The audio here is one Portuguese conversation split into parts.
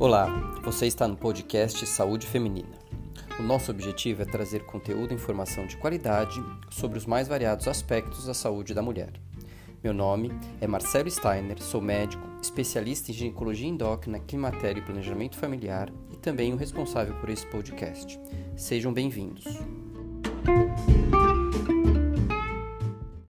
Olá, você está no podcast Saúde Feminina. O nosso objetivo é trazer conteúdo e informação de qualidade sobre os mais variados aspectos da saúde da mulher. Meu nome é Marcelo Steiner, sou médico, especialista em ginecologia endócrina, climatério e planejamento familiar e também o responsável por esse podcast. Sejam bem-vindos.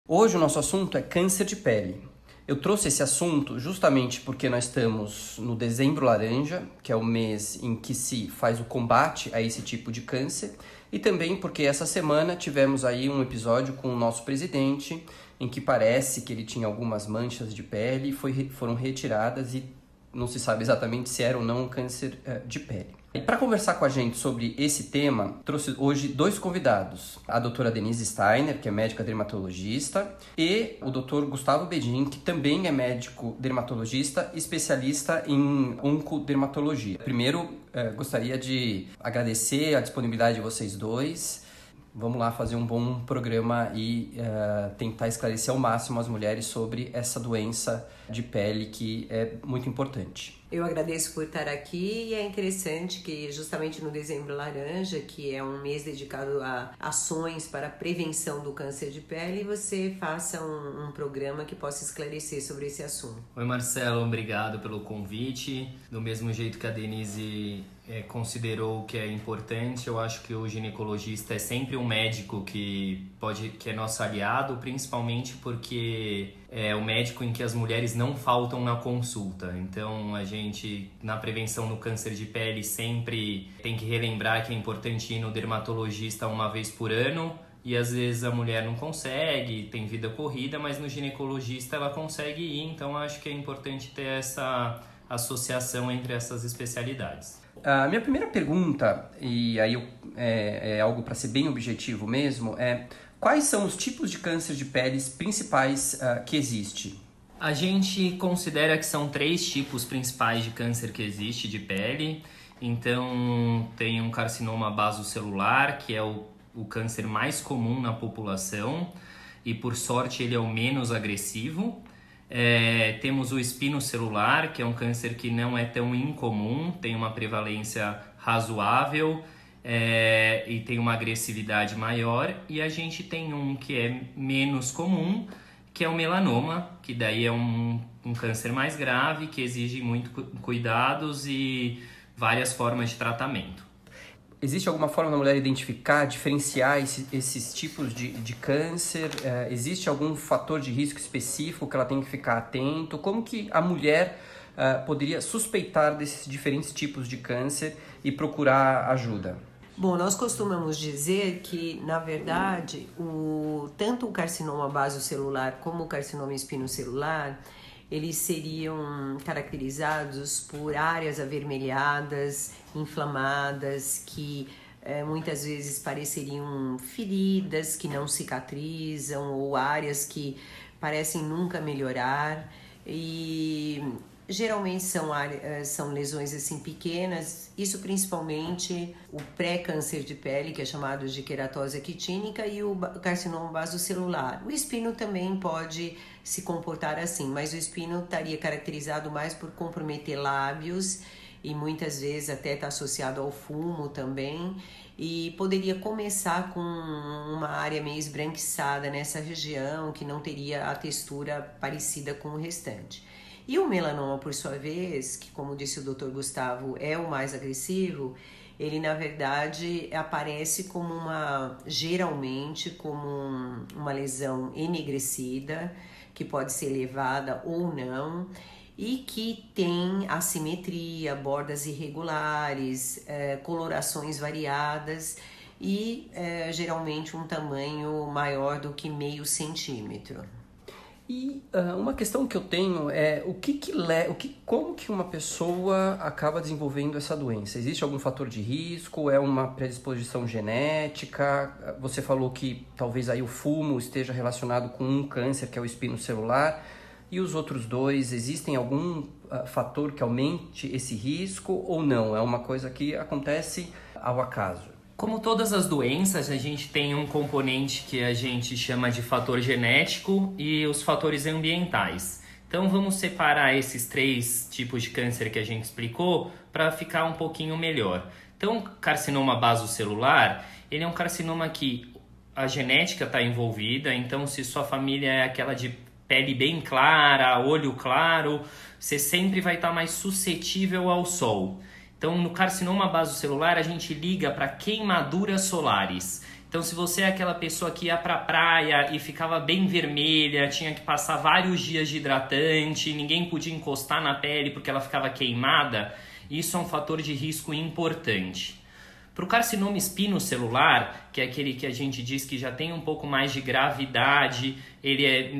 Hoje o nosso assunto é câncer de pele. Eu trouxe esse assunto justamente porque nós estamos no dezembro laranja, que é o mês em que se faz o combate a esse tipo de câncer, e também porque essa semana tivemos aí um episódio com o nosso presidente em que parece que ele tinha algumas manchas de pele e foi, foram retiradas e não se sabe exatamente se era ou não um câncer uh, de pele. E para conversar com a gente sobre esse tema, trouxe hoje dois convidados: a doutora Denise Steiner, que é médica dermatologista, e o doutor Gustavo Bedin, que também é médico dermatologista, especialista em oncodermatologia. Primeiro, eh, gostaria de agradecer a disponibilidade de vocês dois vamos lá fazer um bom programa e uh, tentar esclarecer ao máximo as mulheres sobre essa doença de pele que é muito importante. Eu agradeço por estar aqui e é interessante que justamente no Dezembro Laranja, que é um mês dedicado a ações para a prevenção do câncer de pele, você faça um, um programa que possa esclarecer sobre esse assunto. Oi Marcelo, obrigado pelo convite. Do mesmo jeito que a Denise é, considerou que é importante. Eu acho que o ginecologista é sempre um médico que pode, que é nosso aliado, principalmente porque é o médico em que as mulheres não faltam na consulta. Então a gente na prevenção no câncer de pele sempre tem que relembrar que é importante ir no dermatologista uma vez por ano. E às vezes a mulher não consegue, tem vida corrida, mas no ginecologista ela consegue ir, então acho que é importante ter essa associação entre essas especialidades. A minha primeira pergunta, e aí eu, é, é algo para ser bem objetivo mesmo, é quais são os tipos de câncer de peles principais uh, que existe? A gente considera que são três tipos principais de câncer que existe de pele. Então, tem um carcinoma basocelular, que é o, o câncer mais comum na população, e por sorte ele é o menos agressivo. É, temos o espino celular, que é um câncer que não é tão incomum, tem uma prevalência razoável é, e tem uma agressividade maior. E a gente tem um que é menos comum, que é o melanoma, que daí é um, um câncer mais grave, que exige muito cuidados e várias formas de tratamento. Existe alguma forma da mulher identificar, diferenciar esse, esses tipos de, de câncer? É, existe algum fator de risco específico que ela tem que ficar atento? Como que a mulher é, poderia suspeitar desses diferentes tipos de câncer e procurar ajuda? Bom, nós costumamos dizer que, na verdade, o, tanto o carcinoma basocelular como o carcinoma espinocelular, eles seriam caracterizados por áreas avermelhadas, inflamadas, que é, muitas vezes pareceriam feridas que não cicatrizam ou áreas que parecem nunca melhorar. E geralmente são, eh, são lesões assim pequenas, isso principalmente o pré-câncer de pele, que é chamado de queratose quitínica, e o carcinoma basocelular. O espino também pode se comportar assim, mas o espino estaria caracterizado mais por comprometer lábios e muitas vezes até está associado ao fumo também e poderia começar com uma área meio esbranquiçada nessa região que não teria a textura parecida com o restante. E o melanoma, por sua vez, que como disse o Dr. Gustavo, é o mais agressivo, ele na verdade aparece como uma geralmente como um, uma lesão enegrecida que pode ser levada ou não e que tem assimetria, bordas irregulares, é, colorações variadas e é, geralmente um tamanho maior do que meio centímetro. E uh, uma questão que eu tenho é o que, que le... o que como que uma pessoa acaba desenvolvendo essa doença? Existe algum fator de risco? É uma predisposição genética? Você falou que talvez aí o fumo esteja relacionado com um câncer que é o espino celular. E os outros dois, existem algum uh, fator que aumente esse risco ou não? É uma coisa que acontece ao acaso? Como todas as doenças, a gente tem um componente que a gente chama de fator genético e os fatores ambientais. Então vamos separar esses três tipos de câncer que a gente explicou para ficar um pouquinho melhor. Então, carcinoma basocelular, ele é um carcinoma que a genética está envolvida, então se sua família é aquela de pele bem clara, olho claro, você sempre vai estar tá mais suscetível ao sol. Então, no carcinoma basocelular, a gente liga para queimaduras solares. Então, se você é aquela pessoa que ia para a praia e ficava bem vermelha, tinha que passar vários dias de hidratante, ninguém podia encostar na pele porque ela ficava queimada, isso é um fator de risco importante. Para o carcinoma espinocelular, que é aquele que a gente diz que já tem um pouco mais de gravidade, ele é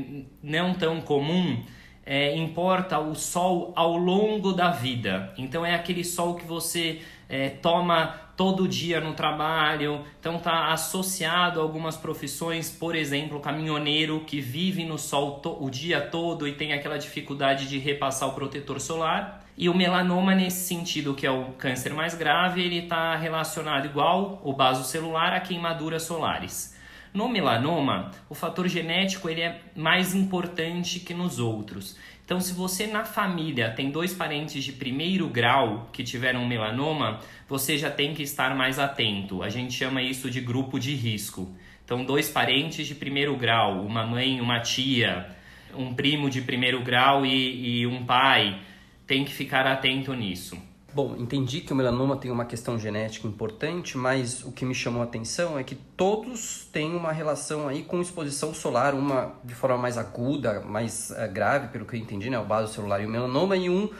não tão comum, é, importa o sol ao longo da vida. Então é aquele sol que você é, toma todo dia no trabalho, então está associado a algumas profissões, por exemplo, caminhoneiro que vive no sol o dia todo e tem aquela dificuldade de repassar o protetor solar. E o melanoma, nesse sentido, que é o câncer mais grave, ele está relacionado igual o baso celular a queimaduras solares. No melanoma, o fator genético ele é mais importante que nos outros. Então, se você na família tem dois parentes de primeiro grau que tiveram melanoma, você já tem que estar mais atento. A gente chama isso de grupo de risco. Então, dois parentes de primeiro grau, uma mãe, uma tia, um primo de primeiro grau e, e um pai tem que ficar atento nisso. Bom, entendi que o melanoma tem uma questão genética importante, mas o que me chamou a atenção é que todos têm uma relação aí com exposição solar, uma de forma mais aguda, mais uh, grave, pelo que eu entendi, né, o base celular e o melanoma, e um, uh,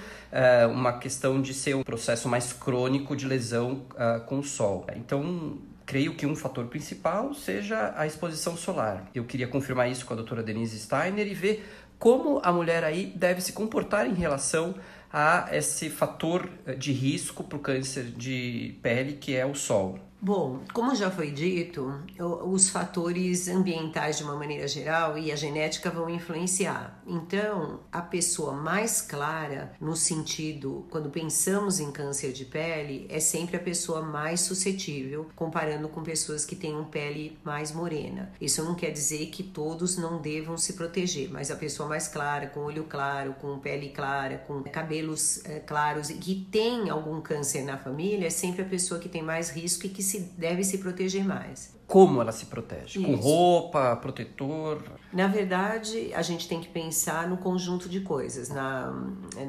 uma questão de ser um processo mais crônico de lesão uh, com o sol. Então, creio que um fator principal seja a exposição solar. Eu queria confirmar isso com a doutora Denise Steiner e ver como a mulher aí deve se comportar em relação a esse fator de risco para o câncer de pele que é o sol. Bom, como já foi dito, os fatores ambientais de uma maneira geral e a genética vão influenciar. Então, a pessoa mais clara, no sentido, quando pensamos em câncer de pele, é sempre a pessoa mais suscetível, comparando com pessoas que têm pele mais morena. Isso não quer dizer que todos não devam se proteger, mas a pessoa mais clara, com olho claro, com pele clara, com cabelos é, claros e que tem algum câncer na família, é sempre a pessoa que tem mais risco e que se deve se proteger mais. Como ela se protege? Isso. Com roupa, protetor? Na verdade, a gente tem que pensar no conjunto de coisas, na,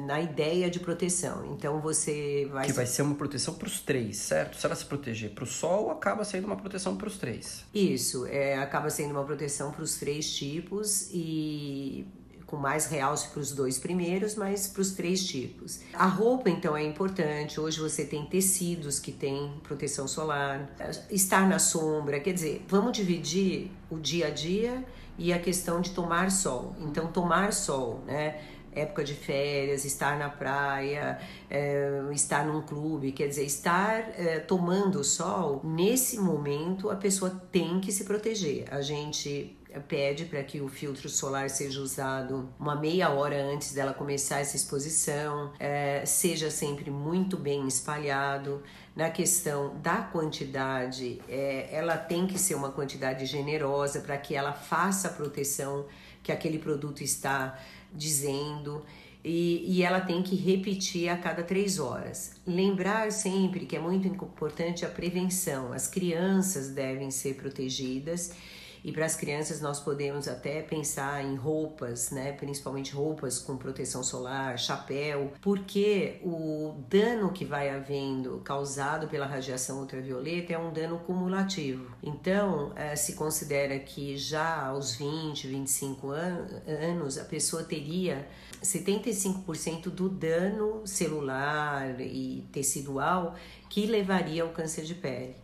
na ideia de proteção. Então você vai. Que vai ser uma proteção para os três, certo? Se ela se proteger para o sol, acaba sendo uma proteção para os três. Isso, é, acaba sendo uma proteção para os três tipos e com mais realce para os dois primeiros, mas para os três tipos. A roupa, então, é importante. Hoje você tem tecidos que têm proteção solar, estar na sombra, quer dizer, vamos dividir o dia a dia e a questão de tomar sol. Então, tomar sol, né? época de férias, estar na praia, é, estar num clube, quer dizer, estar é, tomando sol, nesse momento a pessoa tem que se proteger. A gente pede para que o filtro solar seja usado uma meia hora antes dela começar essa exposição, é, seja sempre muito bem espalhado. Na questão da quantidade, é, ela tem que ser uma quantidade generosa para que ela faça a proteção que aquele produto está dizendo. E, e, ela tem que repetir a cada três horas. Lembrar sempre que é muito importante a prevenção. As crianças devem ser protegidas e para as crianças nós podemos até pensar em roupas, né, principalmente roupas com proteção solar, chapéu, porque o dano que vai havendo causado pela radiação ultravioleta é um dano cumulativo. Então, eh, se considera que já aos 20, 25 an anos a pessoa teria 75% do dano celular e tecidual que levaria ao câncer de pele.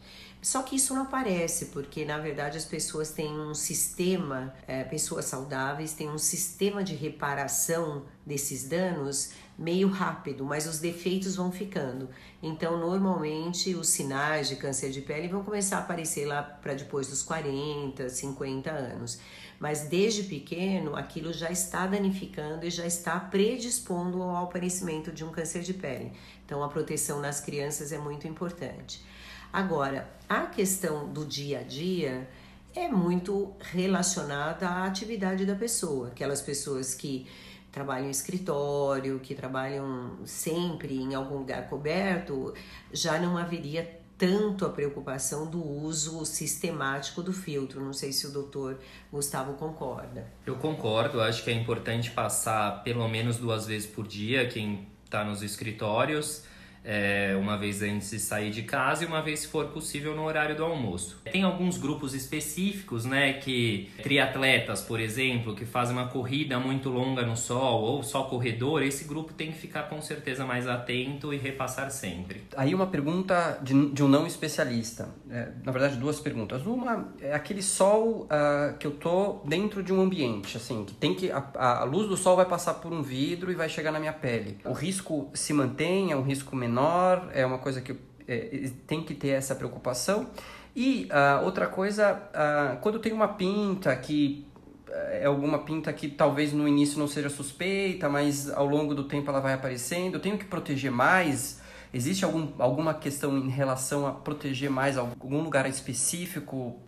Só que isso não aparece, porque na verdade as pessoas têm um sistema, é, pessoas saudáveis têm um sistema de reparação desses danos meio rápido, mas os defeitos vão ficando. Então, normalmente, os sinais de câncer de pele vão começar a aparecer lá para depois dos 40, 50 anos. Mas desde pequeno, aquilo já está danificando e já está predispondo ao aparecimento de um câncer de pele. Então, a proteção nas crianças é muito importante. Agora, a questão do dia a dia é muito relacionada à atividade da pessoa. Aquelas pessoas que trabalham em escritório, que trabalham sempre em algum lugar coberto, já não haveria tanto a preocupação do uso sistemático do filtro. Não sei se o doutor Gustavo concorda. Eu concordo, acho que é importante passar pelo menos duas vezes por dia quem está nos escritórios é, uma vez antes de sair de casa e uma vez, se for possível, no horário do almoço. Tem alguns grupos específicos, né, que triatletas, por exemplo, que fazem uma corrida muito longa no sol ou só corredor, esse grupo tem que ficar com certeza mais atento e repassar sempre. Aí uma pergunta de, de um não especialista, é, na verdade duas perguntas. Uma é aquele sol uh, que eu tô dentro de um ambiente, assim, que tem que a, a luz do sol vai passar por um vidro e vai chegar na minha pele. O risco se mantém, é um risco menor menor, é uma coisa que é, tem que ter essa preocupação. E uh, outra coisa, uh, quando tem uma pinta que é alguma pinta que talvez no início não seja suspeita, mas ao longo do tempo ela vai aparecendo, eu tenho que proteger mais. Existe algum, alguma questão em relação a proteger mais algum lugar específico?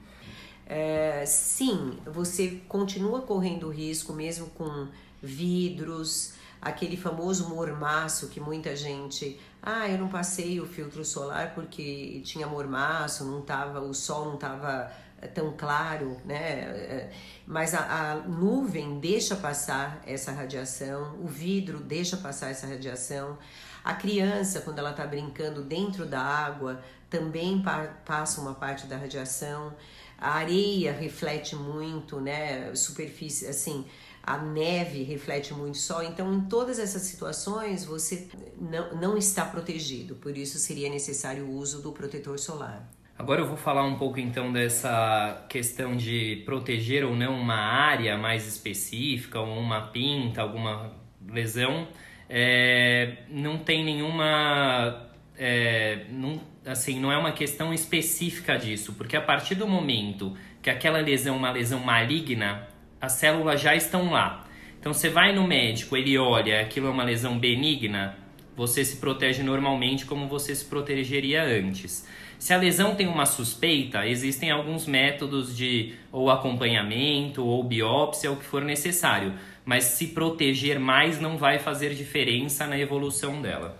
É, sim, você continua correndo risco mesmo com vidros, aquele famoso mormaço que muita gente, ah, eu não passei o filtro solar porque tinha mormaço, não tava, o sol não estava eh, tão claro, né? Eh, mas a, a, nuvem deixa passar essa radiação, o vidro deixa passar essa radiação. A criança, quando ela está brincando dentro da água, também pa passa uma parte da radiação. A areia reflete muito, né? Superfície, assim, a neve reflete muito sol, então em todas essas situações você não, não está protegido, por isso seria necessário o uso do protetor solar. Agora eu vou falar um pouco então dessa questão de proteger ou não uma área mais específica, ou uma pinta, alguma lesão. É, não tem nenhuma. É, não, assim, não é uma questão específica disso, porque a partir do momento que aquela lesão é uma lesão maligna, as células já estão lá. Então você vai no médico, ele olha, aquilo é uma lesão benigna, você se protege normalmente como você se protegeria antes. Se a lesão tem uma suspeita, existem alguns métodos de ou acompanhamento ou biópsia, o que for necessário, mas se proteger mais não vai fazer diferença na evolução dela.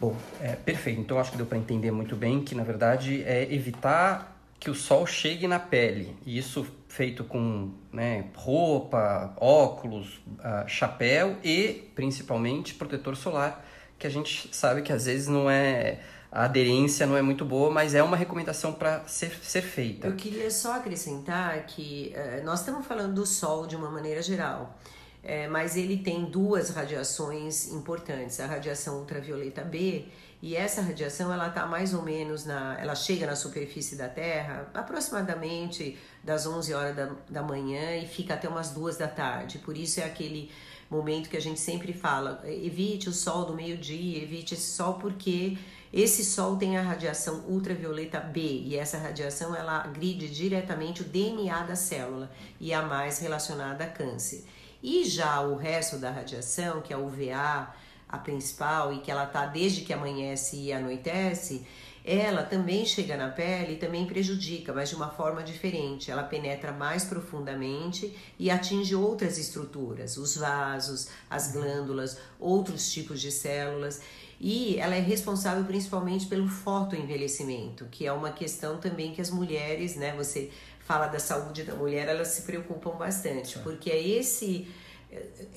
Bom, é, perfeito. Então acho que deu para entender muito bem que na verdade é evitar que o sol chegue na pele. E isso feito com né, roupa, óculos, uh, chapéu e principalmente protetor solar, que a gente sabe que às vezes não é a aderência não é muito boa, mas é uma recomendação para ser, ser feita. Eu queria só acrescentar que uh, nós estamos falando do sol de uma maneira geral. É, mas ele tem duas radiações importantes, a radiação ultravioleta B e essa radiação ela está mais ou menos na, ela chega na superfície da Terra aproximadamente das 11 horas da, da manhã e fica até umas duas da tarde. Por isso é aquele momento que a gente sempre fala, evite o sol do meio-dia, evite esse sol porque esse sol tem a radiação ultravioleta B e essa radiação ela agride diretamente o DNA da célula e é a mais relacionada a câncer. E já o resto da radiação, que é o UVA, a principal, e que ela tá desde que amanhece e anoitece, ela também chega na pele e também prejudica, mas de uma forma diferente. Ela penetra mais profundamente e atinge outras estruturas, os vasos, as glândulas, outros tipos de células. E ela é responsável principalmente pelo fotoenvelhecimento, que é uma questão também que as mulheres, né, você fala da saúde da mulher, elas se preocupam bastante, porque é esse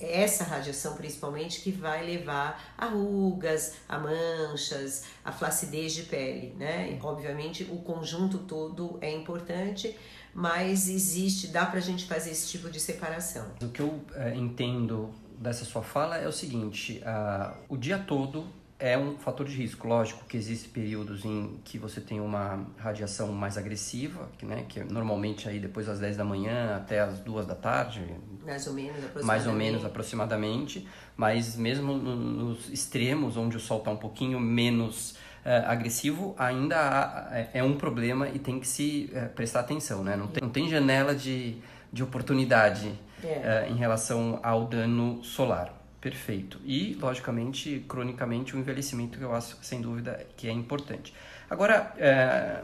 essa radiação principalmente que vai levar a rugas, a manchas, a flacidez de pele, né? Obviamente o conjunto todo é importante, mas existe, dá pra gente fazer esse tipo de separação. O que eu é, entendo dessa sua fala é o seguinte, uh, o dia todo é um fator de risco. Lógico que existem períodos em que você tem uma radiação mais agressiva, que, né, que é normalmente aí depois das 10 da manhã até as 2 da tarde. Mais ou menos aproximadamente. Mais ou menos aproximadamente. Mas mesmo nos extremos, onde o sol está um pouquinho menos uh, agressivo, ainda há, é, é um problema e tem que se uh, prestar atenção. Né? Não, tem, não tem janela de, de oportunidade é. uh, em relação ao dano solar. Perfeito. E, logicamente, cronicamente, o envelhecimento, eu acho, sem dúvida, que é importante. Agora, é,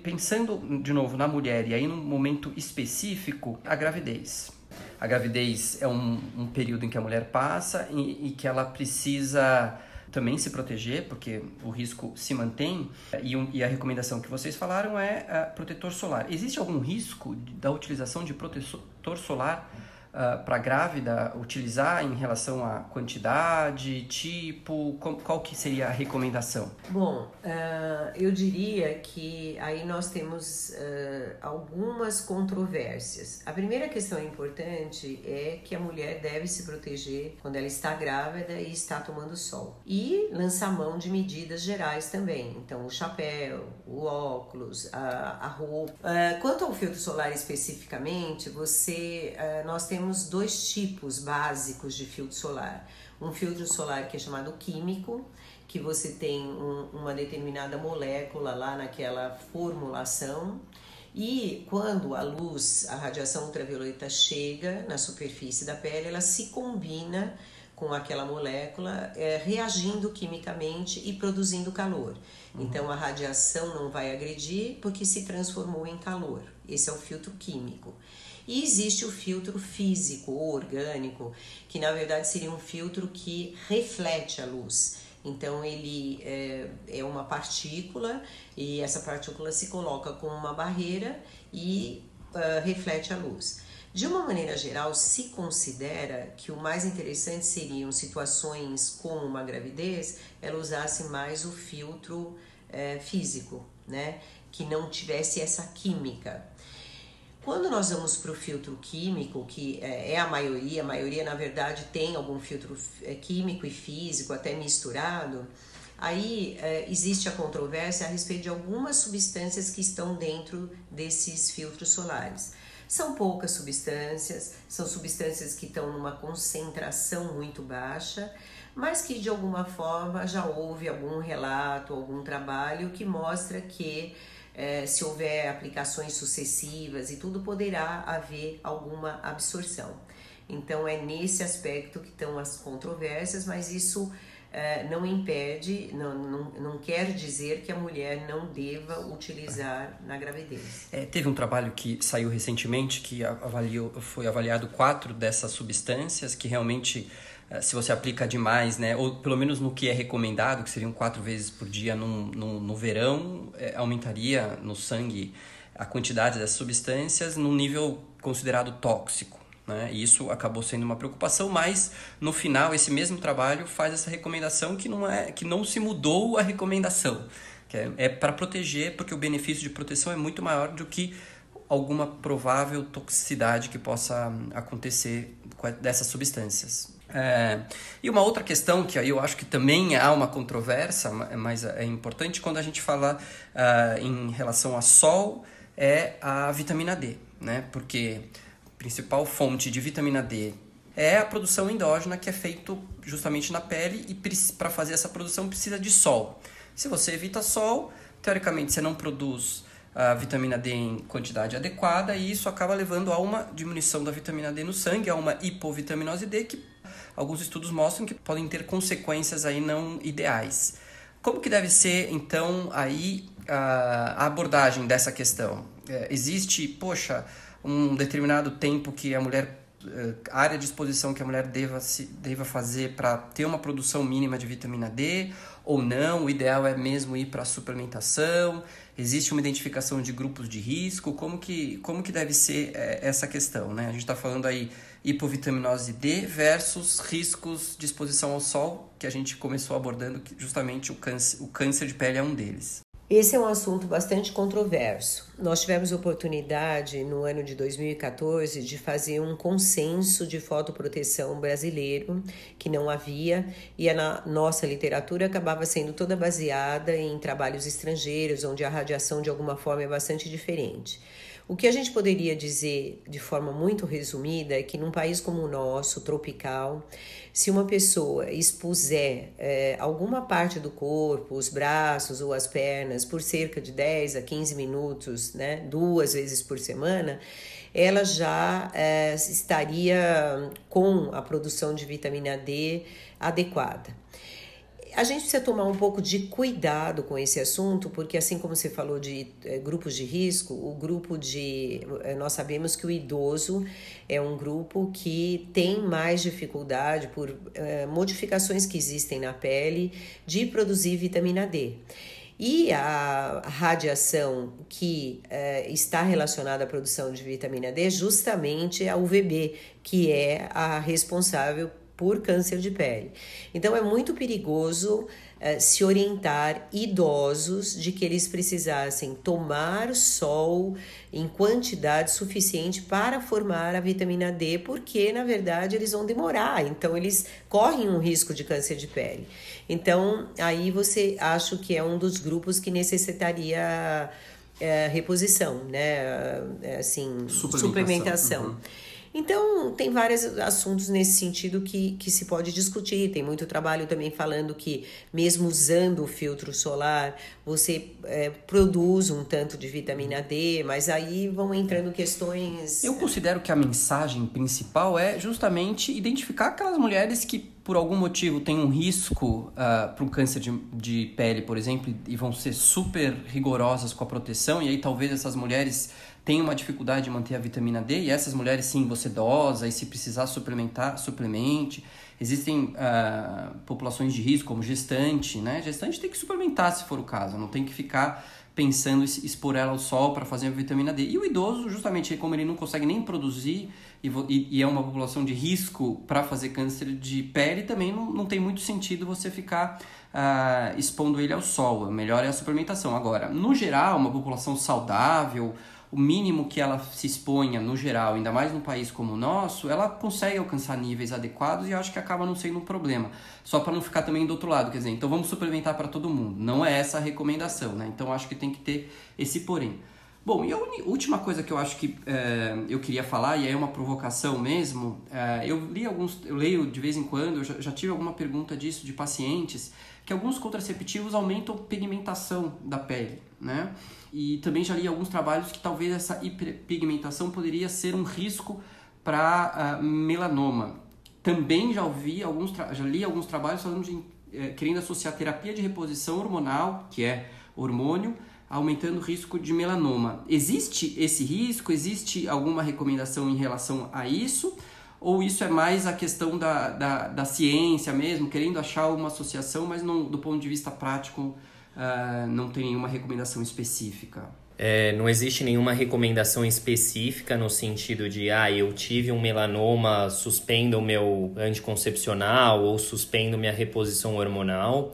pensando de novo na mulher, e aí num momento específico, a gravidez. A gravidez é um, um período em que a mulher passa e, e que ela precisa também se proteger, porque o risco se mantém, e, um, e a recomendação que vocês falaram é uh, protetor solar. Existe algum risco da utilização de protetor solar uh, ah, para grávida utilizar em relação à quantidade, tipo, qual, qual que seria a recomendação? Bom, uh, eu diria que aí nós temos uh, algumas controvérsias. A primeira questão importante é que a mulher deve se proteger quando ela está grávida e está tomando sol. E lançar mão de medidas gerais também. Então, o chapéu, o óculos, a, a roupa. quanto ao filtro solar especificamente, você, nós temos temos dois tipos básicos de filtro solar. Um filtro solar que é chamado químico, que você tem um, uma determinada molécula lá naquela formulação. E quando a luz, a radiação ultravioleta chega na superfície da pele, ela se combina com aquela molécula, é, reagindo quimicamente e produzindo calor. Uhum. Então a radiação não vai agredir porque se transformou em calor. Esse é o filtro químico. E existe o filtro físico ou orgânico, que na verdade seria um filtro que reflete a luz. Então ele é, é uma partícula e essa partícula se coloca com uma barreira e uh, reflete a luz. De uma maneira geral, se considera que o mais interessante seriam situações como uma gravidez, ela usasse mais o filtro é, físico, né? Que não tivesse essa química. Quando nós vamos para o filtro químico, que é, é a maioria, a maioria na verdade tem algum filtro é, químico e físico até misturado, aí é, existe a controvérsia a respeito de algumas substâncias que estão dentro desses filtros solares. São poucas substâncias, são substâncias que estão numa concentração muito baixa, mas que de alguma forma já houve algum relato, algum trabalho que mostra que é, se houver aplicações sucessivas e tudo, poderá haver alguma absorção. Então, é nesse aspecto que estão as controvérsias, mas isso é, não impede, não, não, não quer dizer que a mulher não deva utilizar na gravidez. É, teve um trabalho que saiu recentemente que avaliou, foi avaliado quatro dessas substâncias que realmente se você aplica demais, né, ou pelo menos no que é recomendado, que seriam quatro vezes por dia no, no, no verão, é, aumentaria no sangue a quantidade dessas substâncias num nível considerado tóxico. Né? E isso acabou sendo uma preocupação, mas no final esse mesmo trabalho faz essa recomendação que não, é, que não se mudou a recomendação. Que é, é para proteger, porque o benefício de proteção é muito maior do que alguma provável toxicidade que possa acontecer dessas substâncias. É, e uma outra questão que aí eu acho que também há uma controvérsia, mas é importante quando a gente fala uh, em relação a sol, é a vitamina D, né? Porque a principal fonte de vitamina D é a produção endógena que é feita justamente na pele e para fazer essa produção precisa de sol. Se você evita sol, teoricamente você não produz a vitamina D em quantidade adequada e isso acaba levando a uma diminuição da vitamina D no sangue, a uma hipovitaminose D que alguns estudos mostram que podem ter consequências aí não ideais. Como que deve ser, então, aí a abordagem dessa questão? É, existe, poxa, um determinado tempo que a mulher área de exposição que a mulher deva, se, deva fazer para ter uma produção mínima de vitamina D ou não? O ideal é mesmo ir para a suplementação? Existe uma identificação de grupos de risco? Como que, como que deve ser é, essa questão? Né? A gente está falando aí hipovitaminose D versus riscos de exposição ao sol, que a gente começou abordando, que justamente o câncer, o câncer de pele é um deles. Esse é um assunto bastante controverso. Nós tivemos oportunidade no ano de 2014 de fazer um consenso de fotoproteção brasileiro, que não havia, e a nossa literatura acabava sendo toda baseada em trabalhos estrangeiros, onde a radiação de alguma forma é bastante diferente. O que a gente poderia dizer de forma muito resumida é que num país como o nosso, tropical, se uma pessoa expuser é, alguma parte do corpo, os braços ou as pernas, por cerca de 10 a 15 minutos, né, duas vezes por semana, ela já é, estaria com a produção de vitamina D adequada. A gente precisa tomar um pouco de cuidado com esse assunto, porque assim como você falou de é, grupos de risco, o grupo de. É, nós sabemos que o idoso é um grupo que tem mais dificuldade por é, modificações que existem na pele de produzir vitamina D. E a radiação que está relacionada à produção de vitamina D, justamente a UVB, que é a responsável por câncer de pele. Então é muito perigoso uh, se orientar idosos de que eles precisassem tomar sol em quantidade suficiente para formar a vitamina D, porque na verdade eles vão demorar, então eles correm um risco de câncer de pele. Então aí você acho que é um dos grupos que necessitaria é, reposição, né? É, assim, suplementação. suplementação. Uhum. Então, tem vários assuntos nesse sentido que, que se pode discutir. Tem muito trabalho também falando que, mesmo usando o filtro solar, você é, produz um tanto de vitamina D, mas aí vão entrando questões. Eu considero que a mensagem principal é justamente identificar aquelas mulheres que, por algum motivo, têm um risco uh, ah, para um câncer de, de pele, por exemplo, e vão ser super rigorosas com a proteção, e aí talvez essas mulheres tem uma dificuldade de manter a vitamina D e essas mulheres sim você dosa e se precisar suplementar suplemente. Existem uh, populações de risco como gestante né? Gestante tem que suplementar se for o caso. Não tem que ficar pensando em expor ela ao sol para fazer a vitamina D. E o idoso justamente como ele não consegue nem produzir e, é uma população de risco para fazer câncer de pele também não, não tem muito sentido você ficar uh, expondo ele ao sol. Melhor é a suplementação. Agora no geral uma população saudável o mínimo que ela se exponha no geral, ainda mais num país como o nosso, ela consegue alcançar níveis adequados e acho que acaba não sendo um problema. Só para não ficar também do outro lado, quer dizer, então vamos suplementar para todo mundo. Não é essa a recomendação, né? Então acho que tem que ter esse porém. Bom, e a última coisa que eu acho que é, eu queria falar, e é uma provocação mesmo, é, eu li alguns, eu leio de vez em quando, eu já, já tive alguma pergunta disso de pacientes, que alguns contraceptivos aumentam pigmentação da pele, né? E também já li alguns trabalhos que talvez essa hiperpigmentação poderia ser um risco para uh, melanoma. Também já ouvi alguns, já li alguns trabalhos falando de eh, querendo associar terapia de reposição hormonal, que é hormônio, aumentando o risco de melanoma. Existe esse risco? Existe alguma recomendação em relação a isso? Ou isso é mais a questão da, da, da ciência mesmo, querendo achar uma associação, mas não, do ponto de vista prático uh, não tem nenhuma recomendação específica? É, não existe nenhuma recomendação específica no sentido de, ah, eu tive um melanoma, suspendo o meu anticoncepcional ou suspendo minha reposição hormonal.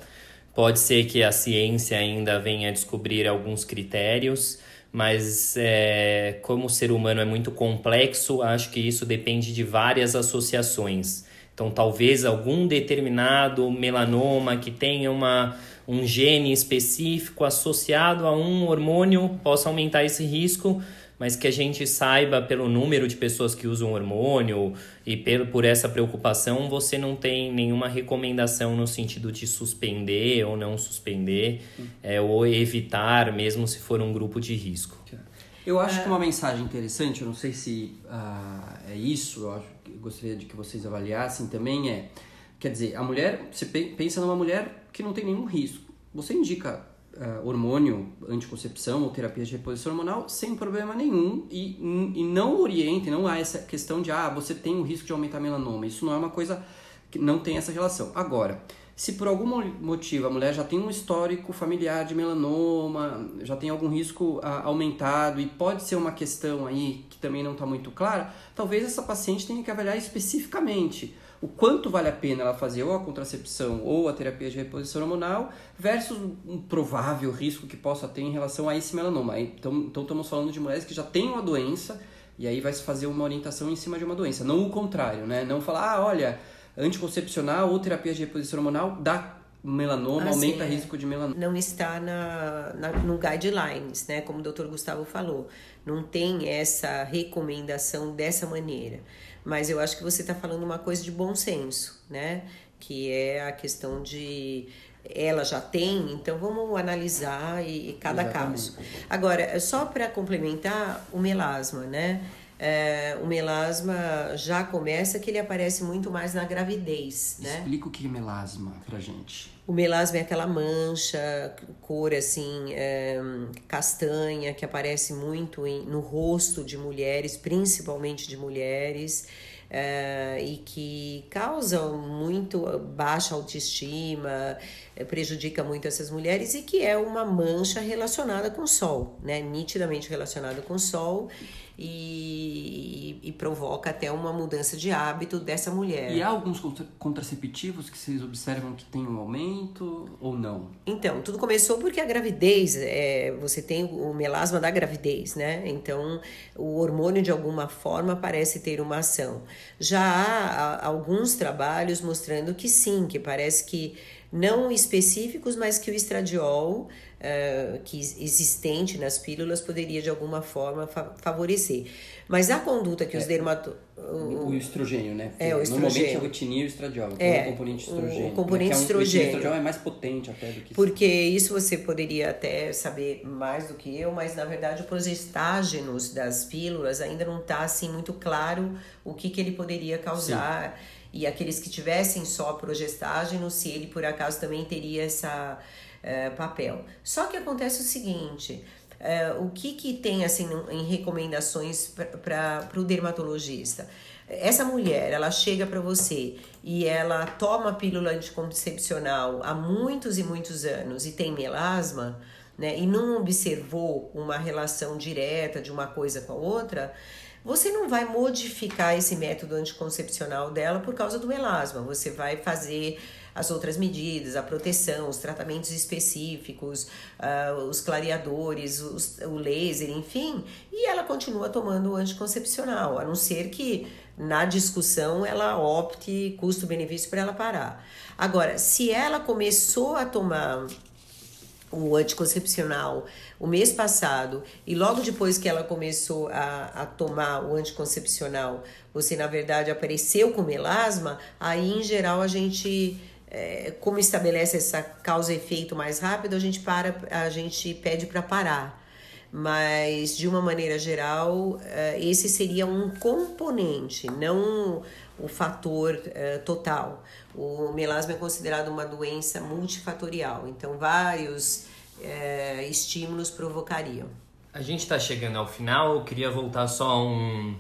Pode ser que a ciência ainda venha descobrir alguns critérios, mas é, como o ser humano é muito complexo, acho que isso depende de várias associações. Então, talvez algum determinado melanoma que tenha uma um gene específico associado a um hormônio possa aumentar esse risco, mas que a gente saiba pelo número de pessoas que usam hormônio e por essa preocupação, você não tem nenhuma recomendação no sentido de suspender ou não suspender, é, ou evitar, mesmo se for um grupo de risco. Eu acho que uma mensagem interessante, eu não sei se uh, é isso, eu, acho, eu gostaria de que vocês avaliassem também, é Quer dizer, a mulher, você pensa numa mulher que não tem nenhum risco. Você indica uh, hormônio, anticoncepção ou terapia de reposição hormonal sem problema nenhum e, e não oriente, não há essa questão de, ah, você tem o risco de aumentar melanoma. Isso não é uma coisa que não tem essa relação. Agora, se por algum motivo a mulher já tem um histórico familiar de melanoma, já tem algum risco uh, aumentado e pode ser uma questão aí que também não está muito clara, talvez essa paciente tenha que avaliar especificamente o quanto vale a pena ela fazer ou a contracepção ou a terapia de reposição hormonal versus um provável risco que possa ter em relação a esse melanoma. Então, então estamos falando de mulheres que já têm uma doença e aí vai se fazer uma orientação em cima de uma doença, não o contrário, né? Não falar, ah, olha, anticoncepcional ou terapia de reposição hormonal dá melanoma, assim, aumenta o risco de melanoma. Não está na, na, no guidelines, né? Como o doutor Gustavo falou. Não tem essa recomendação dessa maneira. Mas eu acho que você está falando uma coisa de bom senso, né? Que é a questão de ela já tem, então vamos analisar e, e cada Exatamente. caso. Agora, só para complementar o melasma, né? É, o melasma já começa que ele aparece muito mais na gravidez, né? Explica o que é melasma pra gente. O melasma é aquela mancha, cor assim, é, castanha, que aparece muito em, no rosto de mulheres, principalmente de mulheres, é, e que causa muito baixa autoestima, é, prejudica muito essas mulheres e que é uma mancha relacionada com o sol, né? Nitidamente relacionada com o sol e, e, provoca até uma mudança de hábito dessa mulher. E há alguns contraceptivos que vocês observam que tem um aumento ou não? Então, tudo começou porque a gravidez, é, você tem o melasma da gravidez, né? Então, o hormônio de alguma forma parece ter uma ação. Já há alguns trabalhos mostrando que sim, que parece que não específicos, mas que o estradiol uh, que existente nas pílulas poderia de alguma forma fa favorecer. Mas a conduta que é, os dermatólogos. O, o estrogênio, né? é, o estrogênio. Normalmente é o etinil e o estradiol. É, o componente estrogênio. O componente é um, estrogênio. O estradiol é mais potente até do que Porque isso você poderia até saber mais do que eu, mas na verdade o progestágenos das pílulas ainda não está assim muito claro o que, que ele poderia causar. Sim e aqueles que tivessem só progestágeno, se ele por acaso também teria essa uh, papel. Só que acontece o seguinte, uh, o que que tem assim em recomendações para o dermatologista? Essa mulher, ela chega para você e ela toma pílula anticoncepcional há muitos e muitos anos e tem melasma, né, e não observou uma relação direta de uma coisa com a outra, você não vai modificar esse método anticoncepcional dela por causa do melasma. Você vai fazer as outras medidas, a proteção, os tratamentos específicos, uh, os clareadores, os, o laser, enfim, e ela continua tomando o anticoncepcional, a não ser que na discussão ela opte custo-benefício para ela parar. Agora, se ela começou a tomar o anticoncepcional o mês passado e logo depois que ela começou a, a tomar o anticoncepcional, você na verdade apareceu com melasma, aí em geral a gente é, como estabelece essa causa efeito mais rápido, a gente para, a gente pede para parar. Mas de uma maneira geral, é, esse seria um componente, não o fator é, total. O melasma é considerado uma doença multifatorial, então vários é, estímulos provocariam. A gente está chegando ao final, eu queria voltar só a um,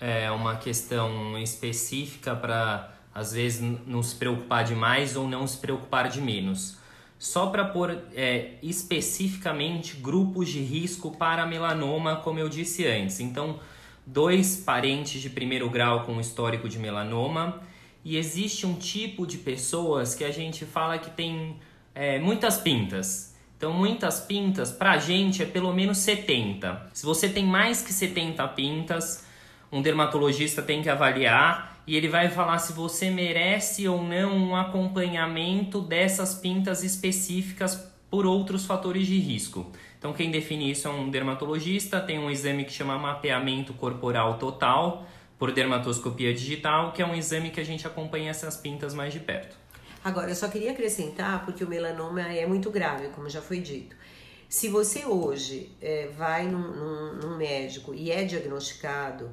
é, uma questão específica para, às vezes, não se preocupar demais ou não se preocupar de menos. Só para pôr é, especificamente grupos de risco para melanoma, como eu disse antes. Então, dois parentes de primeiro grau com histórico de melanoma, e existe um tipo de pessoas que a gente fala que tem é, muitas pintas. Então, muitas pintas, pra gente, é pelo menos 70. Se você tem mais que 70 pintas, um dermatologista tem que avaliar e ele vai falar se você merece ou não um acompanhamento dessas pintas específicas por outros fatores de risco. Então, quem define isso é um dermatologista, tem um exame que chama mapeamento corporal total por dermatoscopia digital, que é um exame que a gente acompanha essas pintas mais de perto. Agora, eu só queria acrescentar, porque o melanoma é muito grave, como já foi dito. Se você hoje é, vai num, num, num, médico e é diagnosticado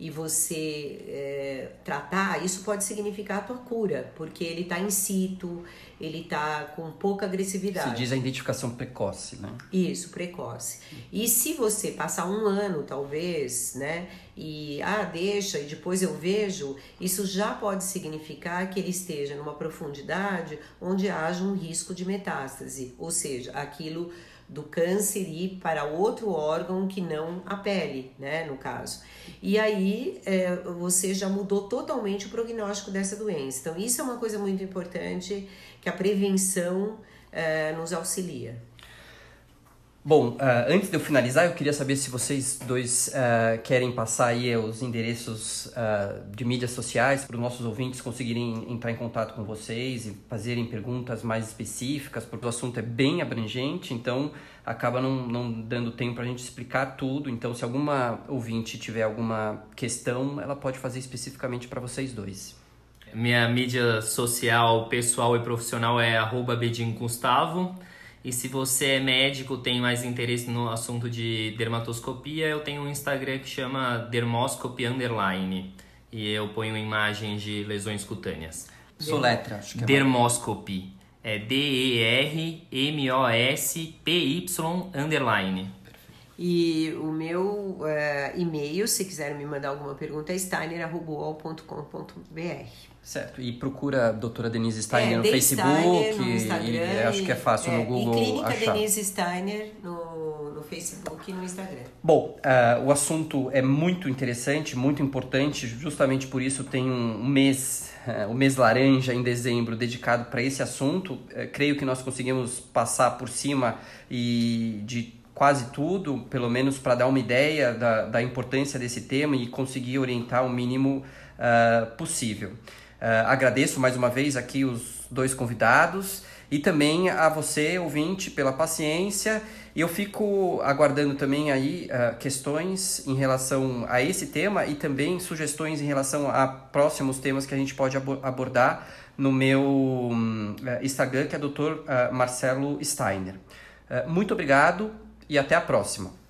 e você é, tratar, isso pode significar a tua cura, porque ele está in situ, ele está com pouca agressividade. Se diz a identificação precoce, né? Isso, precoce. E se você passar um ano, talvez, né, e ah, deixa e depois eu vejo, isso já pode significar que ele esteja numa profundidade onde haja um risco de metástase, ou seja, aquilo do câncer ir para outro órgão que não a pele, né, no caso. E aí é, você já mudou totalmente o prognóstico dessa doença. Então, isso é uma coisa muito importante que a prevenção é, nos auxilia. Bom, uh, antes de eu finalizar, eu queria saber se vocês dois uh, querem passar aí os endereços uh, de mídias sociais para os nossos ouvintes conseguirem entrar em contato com vocês e fazerem perguntas mais específicas, porque o assunto é bem abrangente, então acaba não, não dando tempo para a gente explicar tudo. Então, se alguma ouvinte tiver alguma questão, ela pode fazer especificamente para vocês dois. Minha mídia social pessoal e profissional é arroba Gustavo. E se você é médico, tem mais interesse no assunto de dermatoscopia, eu tenho um Instagram que chama Dermoscopy Underline. E eu ponho imagens de lesões cutâneas. Soletra, acho que é Dermoscopy. É D-E-R-M-O-S-P-Y underline. E o meu uh, e-mail, se quiser me mandar alguma pergunta, é steiner.com.br. Certo, e procura a doutora Denise Steiner É, no Facebook, Steiner no e- acho que é fácil é, no Google E Clínica achar. Denise Steiner no, no Facebook e no Instagram. Bom, ah, o assunto é muito interessante, muito importante, justamente por isso tem um mês, ah, o mês laranja em dezembro dedicado para esse assunto. Eh, creio que nós conseguimos passar por cima e de quase tudo, pelo menos para dar uma ideia da, da importância desse tema e conseguir orientar o mínimo ah, possível. Ah, agradeço mais uma vez aqui os dois convidados e também a você, ouvinte, pela paciência. Eu fico aguardando também aí ah, questões em relação a esse tema e também sugestões em relação a próximos temas que a gente pode abo- abordar no meu hum, eh, Instagram, que é Dr. Marcelo Steiner. Muito obrigado e até a próxima.